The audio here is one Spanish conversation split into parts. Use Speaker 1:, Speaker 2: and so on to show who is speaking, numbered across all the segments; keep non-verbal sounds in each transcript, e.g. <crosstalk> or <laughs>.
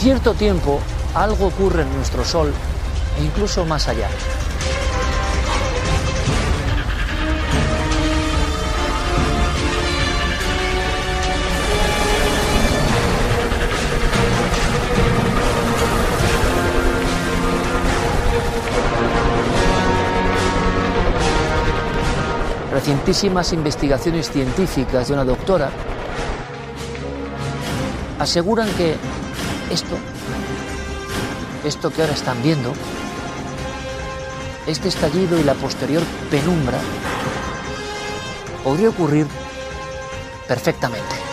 Speaker 1: Cierto tiempo algo ocurre en nuestro Sol e incluso más allá. Recientísimas investigaciones científicas de una doctora aseguran que esto, esto que ahora están viendo, este estallido y la posterior penumbra, podría ocurrir perfectamente.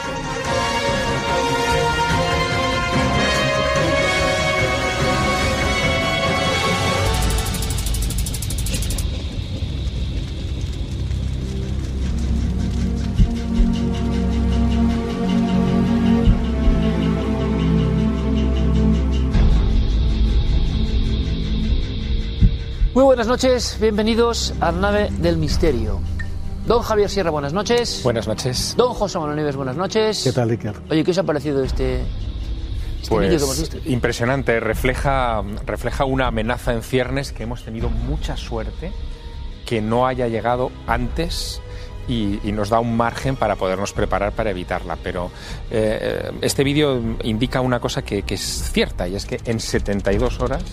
Speaker 1: Buenas noches, bienvenidos a la nave del misterio. Don Javier Sierra, buenas noches.
Speaker 2: Buenas noches.
Speaker 1: Don José Manuel Nieves, buenas noches.
Speaker 3: ¿Qué tal, Iker?
Speaker 1: Oye, ¿qué os ha parecido este, este vídeo que hemos
Speaker 2: Pues
Speaker 1: visto?
Speaker 2: impresionante, refleja, refleja una amenaza en ciernes que hemos tenido mucha suerte que no haya llegado antes y, y nos da un margen para podernos preparar para evitarla. Pero eh, este vídeo indica una cosa que, que es cierta y es que en 72 horas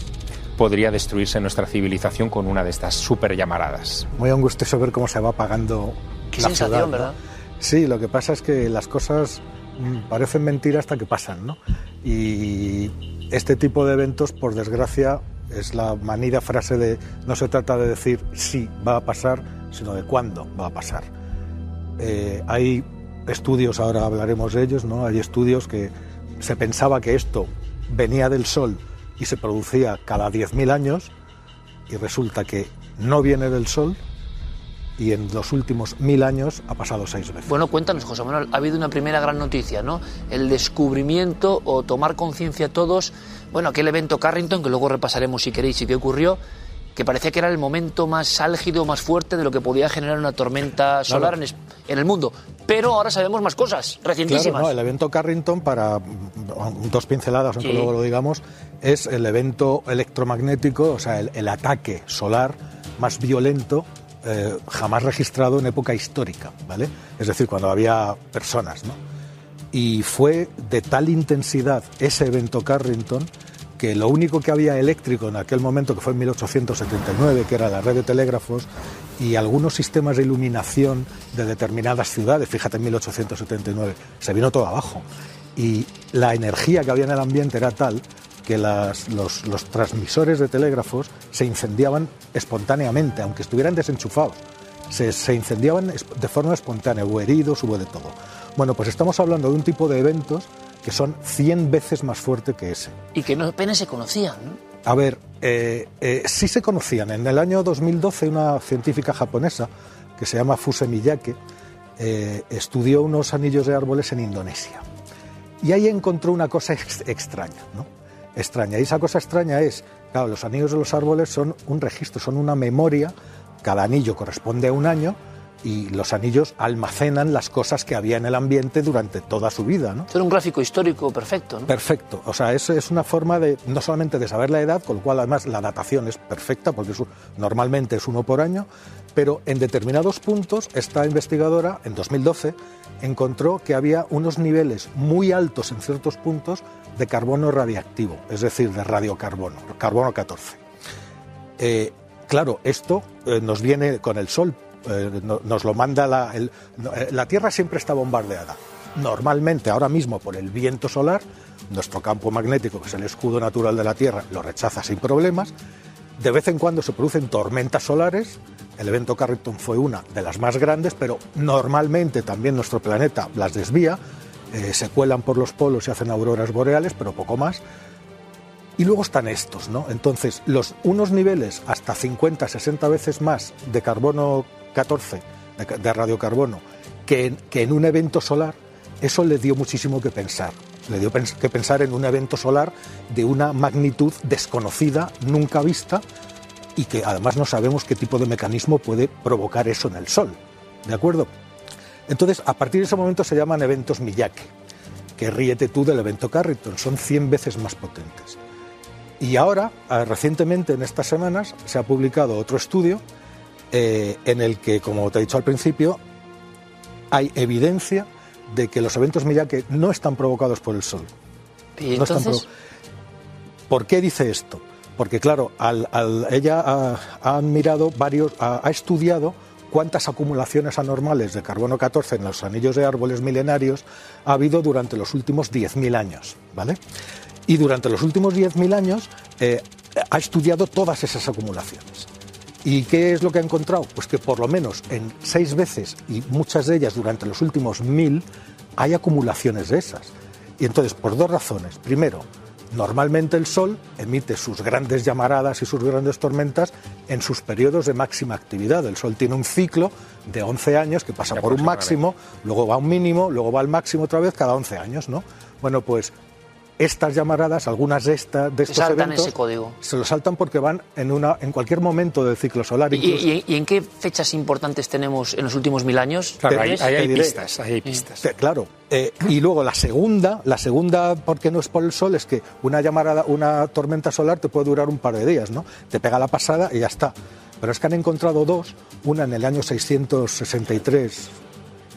Speaker 2: podría destruirse nuestra civilización con una de estas super llamaradas.
Speaker 3: Muy angustioso ver cómo se va apagando
Speaker 1: Qué
Speaker 3: la
Speaker 1: sensación,
Speaker 3: ciudad, ¿no?
Speaker 1: ¿verdad?
Speaker 3: Sí, lo que pasa es que las cosas mm, parecen mentira hasta que pasan, ¿no? Y este tipo de eventos, por desgracia, es la manida frase de no se trata de decir sí va a pasar, sino de cuándo va a pasar. Eh, hay estudios, ahora hablaremos de ellos, ¿no? Hay estudios que se pensaba que esto venía del Sol y se producía cada 10.000 años y resulta que no viene del Sol y en los últimos mil años ha pasado seis veces.
Speaker 1: Bueno, cuéntanos, José Manuel, ha habido una primera gran noticia, ¿no? El descubrimiento o tomar conciencia todos, bueno, aquel evento Carrington, que luego repasaremos si queréis y qué ocurrió, que parecía que era el momento más álgido, más fuerte de lo que podía generar una tormenta solar en, el mundo. Pero ahora sabemos más cosas, recientísimas.
Speaker 3: Claro, no, el evento Carrington, para mm, dos pinceladas, aunque
Speaker 1: Sí.
Speaker 3: luego lo digamos, es el evento electromagnético, o sea, el, el ataque solar más violento eh, jamás registrado en época histórica, ¿vale? Es decir, cuando había personas, ¿no? Y fue de tal intensidad ese evento Carrington que lo único que había eléctrico en aquel momento, que fue en 1879, que era la red de telégrafos, y algunos sistemas de iluminación de determinadas ciudades, fíjate en 1879, se vino todo abajo. Y la energía que había en el ambiente era tal que los, los transmisores de telégrafos se incendiaban espontáneamente, aunque estuvieran desenchufados. Se, se incendiaban de forma espontánea, hubo heridos, hubo de todo. Bueno, pues estamos hablando de un tipo de eventos que son 100 veces más fuerte que ese.
Speaker 1: Y que no apenas se conocían, ¿no?
Speaker 3: A ver, eh, eh, sí se conocían. En el año 2012 una científica japonesa que se llama Fuse Miyake eh, estudió unos anillos de árboles en Indonesia. Y ahí encontró una cosa ex- extraña, ¿no? Extraña. Y esa cosa extraña es, claro, los anillos de los árboles son un registro, son una memoria. Cada anillo corresponde a un año y los anillos almacenan las cosas que había en el ambiente durante toda su vida, ¿no?
Speaker 1: Era un gráfico histórico perfecto, ¿no?
Speaker 3: Perfecto. O sea, eso es una forma de no solamente de saber la edad, con lo cual además la datación es perfecta, porque es normalmente es uno por año, pero en determinados puntos esta investigadora, en 2012, encontró que había unos niveles muy altos en ciertos puntos de carbono radiactivo, es decir, de radiocarbono, carbono 14. Eh, claro, esto eh, nos viene con el Sol, eh, no- nos lo manda la, eh, la Tierra siempre está bombardeada. Normalmente, ahora mismo por el viento solar, nuestro campo magnético, que es el escudo natural de la Tierra, lo rechaza sin problemas, De vez en cuando se producen tormentas solares. El evento Carrington fue una de las más grandes, pero normalmente también nuestro planeta las desvía. eh, se cuelan por los polos y hacen auroras boreales, pero poco más. Y luego están estos, ¿no? Entonces, los, unos niveles hasta 50, 60 veces más de carbono 14, de, ca- de radiocarbono, que en, que en un evento solar, eso le dio muchísimo que pensar. Le dio que pensar en un evento solar de una magnitud desconocida, nunca vista, y que además no sabemos qué tipo de mecanismo puede provocar eso en el Sol. ¿De acuerdo? Entonces, a partir de ese momento se llaman eventos Miyake, que ríete tú del evento Carrington, son 100 veces más potentes. Y ahora, ah, recientemente, en estas semanas, se ha publicado otro estudio eh, en el que, como te he dicho al principio, hay evidencia de que los eventos Miyake no están provocados por el Sol.
Speaker 1: Y
Speaker 3: No están
Speaker 1: entonces,
Speaker 3: provo- ¿Por qué dice esto? Porque, claro, al- al- ella ha, ha mirado varios, ha, ha estudiado cuántas acumulaciones anormales de carbono 14 en los anillos de árboles milenarios ha habido durante los últimos 10.000 años, ¿vale? Y durante los últimos 10.000 años eh, ha estudiado todas esas acumulaciones. ¿Y qué es lo que ha encontrado? Pues que por lo menos en seis veces, y muchas de ellas durante los últimos mil, hay acumulaciones de esas. Y entonces, por dos razones. Primero, normalmente el Sol emite sus grandes llamaradas y sus grandes tormentas en sus periodos de máxima actividad. El Sol tiene un ciclo de 11 años que pasa por un máximo, luego va a un mínimo, luego va al máximo otra vez cada 11 años, ¿no? Bueno, pues estas llamaradas, algunas de, esta, de estos
Speaker 1: saltan
Speaker 3: eventos,
Speaker 1: ese código.
Speaker 3: se lo saltan porque van en, una, en cualquier momento del ciclo solar.
Speaker 1: ¿Y,
Speaker 3: incluso-
Speaker 1: y- y en qué fechas importantes tenemos en los últimos mil años?
Speaker 2: Claro,
Speaker 3: Te-
Speaker 2: ahí, hay
Speaker 3: te diré.
Speaker 2: pistas, ahí hay pistas.
Speaker 3: Sí, claro. Eh, y luego la segunda, la segunda, porque no es por el sol, es que una llamarada, una tormenta solar te puede durar un par de días, ¿no? Te pega la pasada y ya está. Pero es que han encontrado dos, una en el año 663,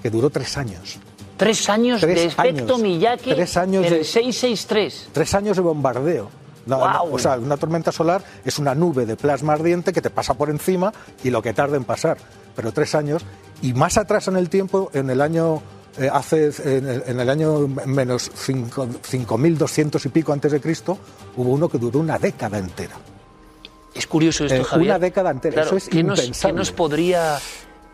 Speaker 3: que duró tres años.
Speaker 1: Tres años
Speaker 3: Tres
Speaker 1: de efecto
Speaker 3: años.
Speaker 1: Miyake
Speaker 3: Tres años de-
Speaker 1: el 663.
Speaker 3: Tres años de bombardeo. No, o sea, una tormenta solar es una nube de plasma ardiente que te pasa por encima y lo que tarda en pasar. Pero tres años. Y más atrás en el tiempo, en el año. eh, hace en el, en el año menos cinco- 5.200 y pico antes de Cristo, hubo uno que duró una década entera.
Speaker 1: Es curioso esto,
Speaker 3: Eh,
Speaker 1: Javier.
Speaker 3: una década entera,
Speaker 1: Claro,
Speaker 3: eso es
Speaker 1: ¿qué nos,
Speaker 3: impensable.
Speaker 1: ¿Qué nos podría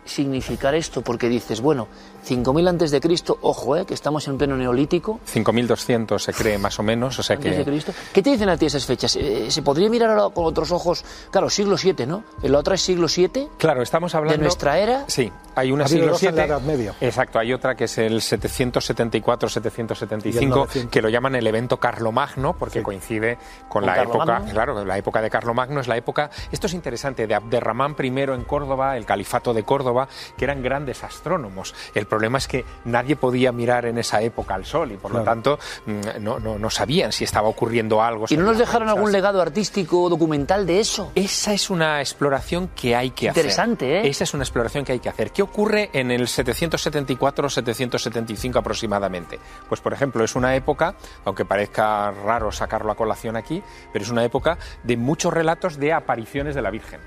Speaker 1: significar esto? Porque dices, bueno, 5.000 antes de Cristo, ojo, eh, que estamos en pleno neolítico.
Speaker 2: 5.200 se cree más o menos, o sea
Speaker 1: Antes de
Speaker 2: que...
Speaker 1: Cristo. ¿Qué te dicen a ti esas fechas? Eh, ¿Se podría mirar ahora con otros ojos? Claro, siglo VII, ¿no? En la otra es siglo VII.
Speaker 2: Claro, estamos hablando...
Speaker 1: ¿De nuestra era?
Speaker 2: Sí, hay una
Speaker 3: Ha
Speaker 2: siglo
Speaker 3: en
Speaker 2: VII.
Speaker 3: la Edad Media.
Speaker 2: Exacto, hay otra que es el
Speaker 3: Y el
Speaker 2: 774-775,
Speaker 3: 900.
Speaker 2: que lo llaman el evento Carlomagno, porque
Speaker 3: Sí.
Speaker 2: coincide con,
Speaker 1: ¿Con
Speaker 2: la
Speaker 1: Carlomagno?
Speaker 2: época, claro, la época de Carlomagno es la época, esto es interesante, de Abderramán I en Córdoba, el califato de Córdoba, que eran grandes astrónomos. El problema es que nadie podía mirar en esa época al sol y por lo tanto mm, no, no, no sabían si estaba ocurriendo algo.
Speaker 1: ¿Y no nos dejaron algún legado artístico o documental de eso?
Speaker 2: Esa es una exploración que hay que hacer.
Speaker 1: Interesante, ¿eh?
Speaker 2: Esa es una exploración que hay que hacer. ¿Qué ocurre en el 774-775 aproximadamente? Pues, por ejemplo, es una época, aunque parezca raro sacarlo a colación aquí, pero es una época de muchos relatos de apariciones de la Virgen.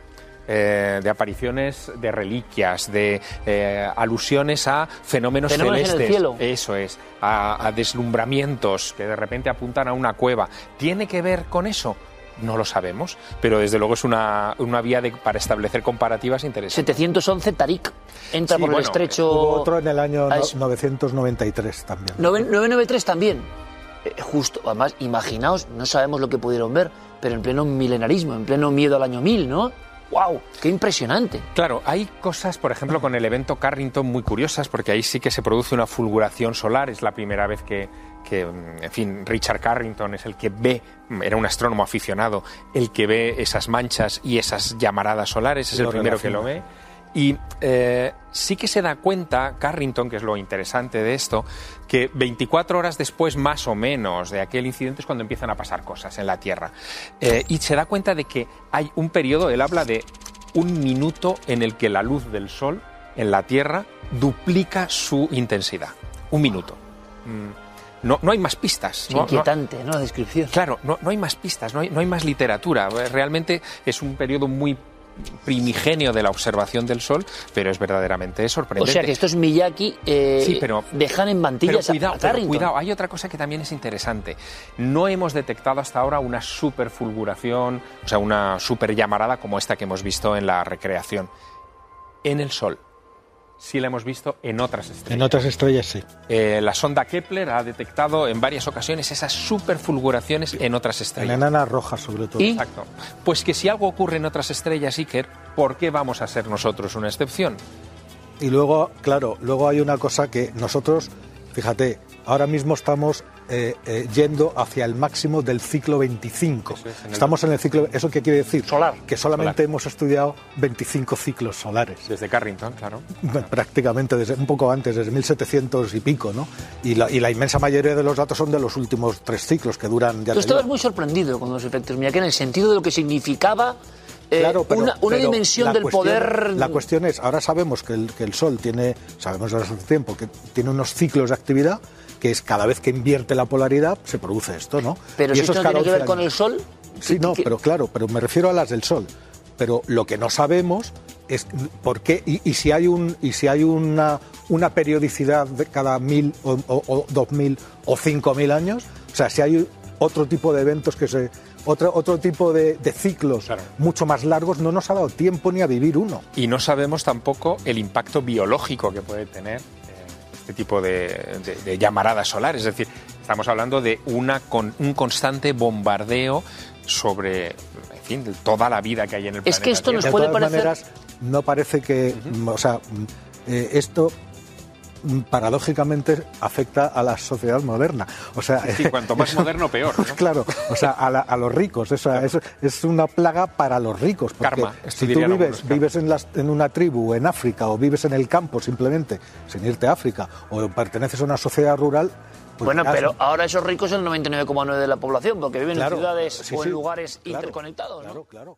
Speaker 2: Eh, de apariciones de reliquias, de eh, alusiones a fenómenos,
Speaker 1: Fenómenos en el
Speaker 2: celestes.
Speaker 1: cielo.
Speaker 2: Eso es, a, a deslumbramientos que de repente apuntan a una cueva. ¿Tiene que ver con eso? No lo sabemos, pero desde luego es una, una vía de- para establecer comparativas interesantes.
Speaker 1: 711 Tarik entra
Speaker 2: Sí,
Speaker 1: por el estrecho.
Speaker 3: Hubo otro en el año
Speaker 1: Ah,
Speaker 3: no-
Speaker 1: es-
Speaker 3: 993 también.
Speaker 1: 9- 993 también. Eh, justo, además, imaginaos, no sabemos lo que pudieron ver, pero en pleno milenarismo, en pleno miedo al año 1000, ¿no? ¡Wow! ¡Qué impresionante!
Speaker 2: Claro, hay cosas, por ejemplo, con el evento Carrington muy curiosas, porque ahí sí que se produce una fulguración solar. Es la primera vez que, que, en fin, Richard Carrington es el que ve, era un astrónomo aficionado, el que ve esas manchas y esas llamaradas solares, es
Speaker 3: Lo
Speaker 2: el primero que lo ve. Y eh, sí que se da cuenta, Carrington, que es lo interesante de esto, que 24 horas después, más o menos, de aquel incidente es cuando empiezan a pasar cosas en la Tierra. Eh, y se da cuenta de que hay un periodo, él habla de un minuto en el que la luz del Sol en la Tierra duplica su intensidad. Un minuto. Mm, No, no hay más pistas. No-
Speaker 1: inquietante, ¿no? La descripción.
Speaker 2: Claro, no, no hay más pistas, no hay, no hay más literatura. Realmente es un periodo muy primigenio de la observación del Sol, pero es verdaderamente sorprendente.
Speaker 1: O sea que estos Miyaki eh,
Speaker 2: Sí, pero-
Speaker 1: dejan en mantillas a-
Speaker 2: cuidado,
Speaker 1: a
Speaker 2: pero cuidado, hay otra cosa que también es interesante. No hemos detectado hasta ahora una superfulguración, o sea, una super llamarada como esta que hemos visto en la recreación. En el Sol. Sí la hemos visto en otras estrellas.
Speaker 3: En otras estrellas sí.
Speaker 2: Eh, la sonda Kepler ha detectado en varias ocasiones esas superfulguraciones en otras
Speaker 3: En
Speaker 2: estrellas.
Speaker 3: enanas rojas sobre todo.
Speaker 1: ¿Y?
Speaker 2: Exacto. Pues que si algo ocurre en otras estrellas, Iker, ¿por qué vamos a ser nosotros una excepción?
Speaker 3: Y luego, claro, luego hay una cosa que nosotros, fíjate, ahora mismo estamos eh, eh, yendo hacia el máximo del ciclo 25.
Speaker 2: Eso es, en el-
Speaker 3: Estamos en el ciclo, ¿eso qué quiere decir?
Speaker 1: Solar.
Speaker 3: Que solamente
Speaker 2: Solar.
Speaker 3: hemos estudiado 25 ciclos solares.
Speaker 2: Desde Carrington, claro.
Speaker 3: Prácticamente desde un poco antes, desde 1700 y pico, ¿no? Y la, y la inmensa mayoría de los datos son de los últimos tres ciclos que duran ya
Speaker 1: Tú estabas muy sorprendido con los efectos Miyake en el sentido de lo que significaba eh,
Speaker 3: Claro, pero-
Speaker 1: una, una
Speaker 3: pero
Speaker 1: dimensión
Speaker 3: la
Speaker 1: del
Speaker 3: cuestión-
Speaker 1: poder.
Speaker 3: La cuestión es, ahora sabemos que el, que el Sol tiene, sabemos desde hace tiempo, que tiene unos ciclos de actividad, que es cada vez que invierte la polaridad, se produce esto, ¿no?
Speaker 1: Pero
Speaker 3: Y
Speaker 1: si
Speaker 3: eso
Speaker 1: esto
Speaker 3: es
Speaker 1: tiene que ver
Speaker 3: 11
Speaker 1: con el. Sol.
Speaker 3: Sí,
Speaker 1: ¿qué-
Speaker 3: no, pero claro, pero me refiero a las del Sol. Pero lo que no sabemos es por qué y, y si hay un y si hay una una periodicidad de cada mil o, o- o dos mil o cinco mil años, o sea, si hay otro tipo de eventos que se otro otro tipo de, de ciclos
Speaker 2: Claro.
Speaker 3: mucho más largos, no nos ha dado tiempo ni a vivir uno.
Speaker 2: Y no sabemos tampoco el impacto biológico que puede tener este tipo de, de- de llamaradas solares. Es decir, estamos hablando de una con, un constante bombardeo sobre, en fin, de toda la vida que hay en el
Speaker 1: Es
Speaker 2: planeta.
Speaker 1: que esto nos
Speaker 3: de
Speaker 1: puede
Speaker 3: todas
Speaker 1: parecer-
Speaker 3: maneras, no parece que, o sea, eh, esto paradójicamente afecta a la sociedad moderna. O sea,
Speaker 2: Sí, cuanto más <laughs> moderno, peor, ¿no?
Speaker 3: claro, o sea, a, la- a los ricos. O sea, es, es una plaga para los ricos. Porque
Speaker 2: Karma,
Speaker 3: si tú vives,
Speaker 2: algunos,
Speaker 3: vives en, las- en una tribu en África o vives en el campo simplemente, sin irte a África, o perteneces a una sociedad rural. pues
Speaker 1: Bueno,
Speaker 3: ya-
Speaker 1: pero ahora esos ricos es el 99,9 de la población, porque viven
Speaker 3: Claro,
Speaker 1: en ciudades
Speaker 3: sí,
Speaker 1: o en
Speaker 3: sí,
Speaker 1: lugares
Speaker 3: claro,
Speaker 1: interconectados. ¿no?
Speaker 3: Claro, claro.